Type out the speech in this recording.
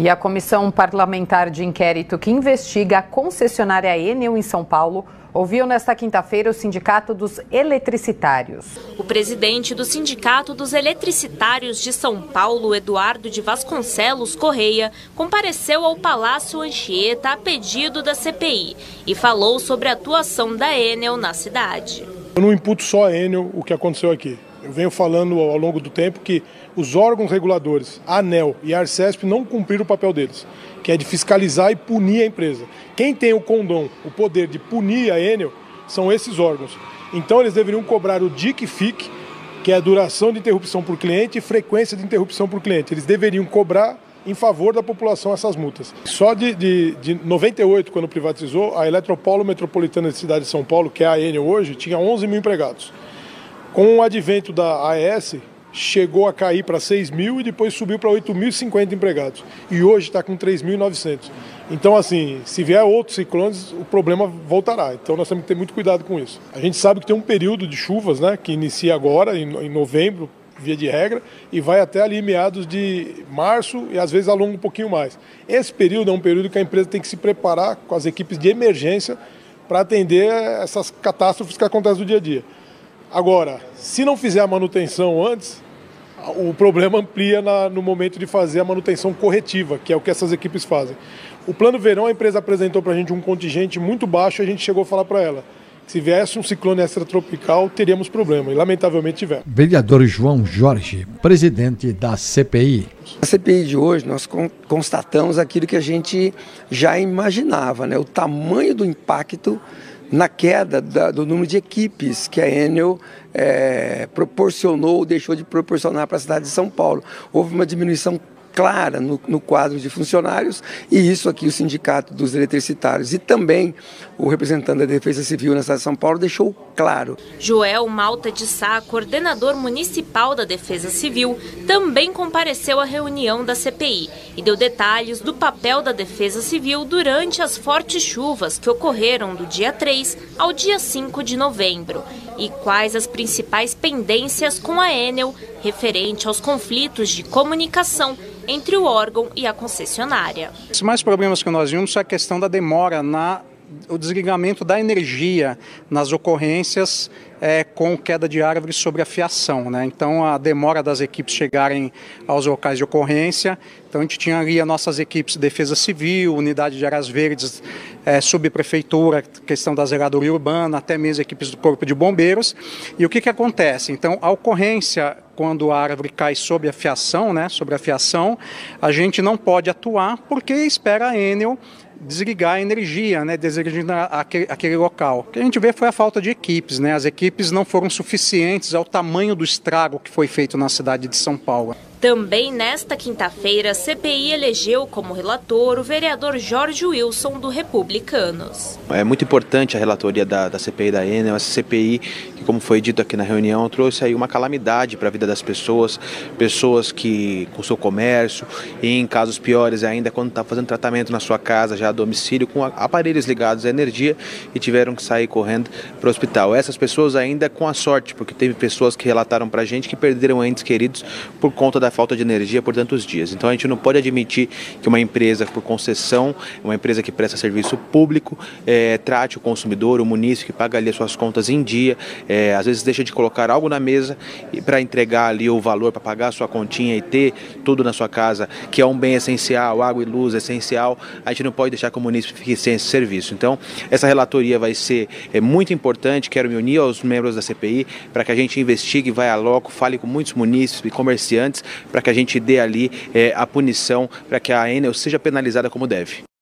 E a comissão parlamentar de inquérito que investiga a concessionária Enel em São Paulo ouviu nesta quinta-feira o Sindicato dos Eletricitários. O presidente do Sindicato dos Eletricitários de São Paulo, Eduardo de Vasconcelos Correia, compareceu ao Palácio Anchieta a pedido da CPI e falou sobre a atuação da Enel na cidade. Eu não imputo só a Enel o que aconteceu aqui. Eu venho falando ao longo do tempo que os órgãos reguladores, a ANEL e a Arcesp, não cumpriram o papel deles, que é de fiscalizar e punir a empresa. Quem tem o condom, o poder de punir a Enel, são esses órgãos. Então eles deveriam cobrar o DIC-FIC, que é a duração de interrupção por cliente e frequência de interrupção por cliente. Eles deveriam cobrar em favor da população essas multas. Só de, de, de 98, quando privatizou, a Eletropolo Metropolitana de Cidade de São Paulo, que é a Enel hoje, tinha 11 mil empregados. Com o advento da AES, chegou a cair para 6 mil e depois subiu para 8.050 empregados. E hoje está com 3.900. Então, assim, se vier outros ciclones, o problema voltará. Então, nós temos que ter muito cuidado com isso. A gente sabe que tem um período de chuvas, né, que inicia agora, em novembro, via de regra, e vai até ali meados de março e às vezes alonga um pouquinho mais. Esse período é um período que a empresa tem que se preparar com as equipes de emergência para atender essas catástrofes que acontecem no dia a dia. Agora, se não fizer a manutenção antes, o problema amplia na, no momento de fazer a manutenção corretiva, que é o que essas equipes fazem. O plano verão, a empresa apresentou para a gente um contingente muito baixo e a gente chegou a falar para ela. Se viesse um ciclone extratropical, teríamos problema, e lamentavelmente tivemos. Vereador João Jorge, presidente da CPI. Na CPI de hoje, nós constatamos aquilo que a gente já imaginava, né? o tamanho do impacto na queda da, do número de equipes que a Enel é, proporcionou, deixou de proporcionar para a cidade de São Paulo. Houve uma diminuição clara no, no, quadro de funcionários, e isso aqui o Sindicato dos Eletricitários e também o representante da Defesa Civil na cidade de São Paulo deixou claro. Joel Malta de Sá, coordenador municipal da Defesa Civil, também compareceu à reunião da CPI e deu detalhes do papel da Defesa Civil durante as fortes chuvas que ocorreram do dia 3 ao dia 5 de novembro e quais as principais pendências com a Enel referente aos conflitos de comunicação entre o órgão e a concessionária. Os mais problemas que nós vimos é a questão da demora na o desligamento da energia nas ocorrências é, com queda de árvores sobre a fiação. Né? Então, a demora das equipes chegarem aos locais de ocorrência. Então, a gente tinha ali as nossas equipes de defesa civil, unidade de áreas verdes, é, subprefeitura, questão da zeladoria urbana, até mesmo equipes do Corpo de Bombeiros. E o que, que acontece? Então, a ocorrência, quando a árvore cai sobre a fiação, né, sobre a fiação, a gente não pode atuar porque espera a Enel desligar a energia, né, desligando aquele, aquele local. O que a gente vê foi a falta de equipes, né? As equipes não foram suficientes ao tamanho do estrago que foi feito na cidade de São Paulo. Também nesta quinta-feira, a CPI elegeu como relator o vereador Jorge Wilson, do Republicanos. É muito importante a relatoria da, da CPI da Enel, essa CPI que, como foi dito aqui na reunião, trouxe aí uma calamidade para a vida das pessoas, pessoas que com seu comércio e em casos piores ainda, quando está fazendo tratamento na sua casa, já a domicílio, com aparelhos ligados à energia e tiveram que sair correndo para o hospital. Essas pessoas ainda com a sorte, porque teve pessoas que relataram para a gente que perderam entes queridos por conta da da falta de energia por tantos dias. Então a gente não pode admitir que uma empresa por concessão, uma empresa que presta serviço público, é, trate o consumidor, o munícipe que paga ali as suas contas em dia, é, às vezes deixa de colocar algo na mesa para entregar ali o valor para pagar a sua continha e ter tudo na sua casa, que é um bem essencial, água e luz essencial, a gente não pode deixar que o munícipe fique sem esse serviço. Então essa relatoria vai ser é, muito importante, quero me unir aos membros da CPI para que a gente investigue, vai a loco, fale com muitos munícipes e comerciantes para que a gente dê ali é, a punição para que a Enel seja penalizada como deve.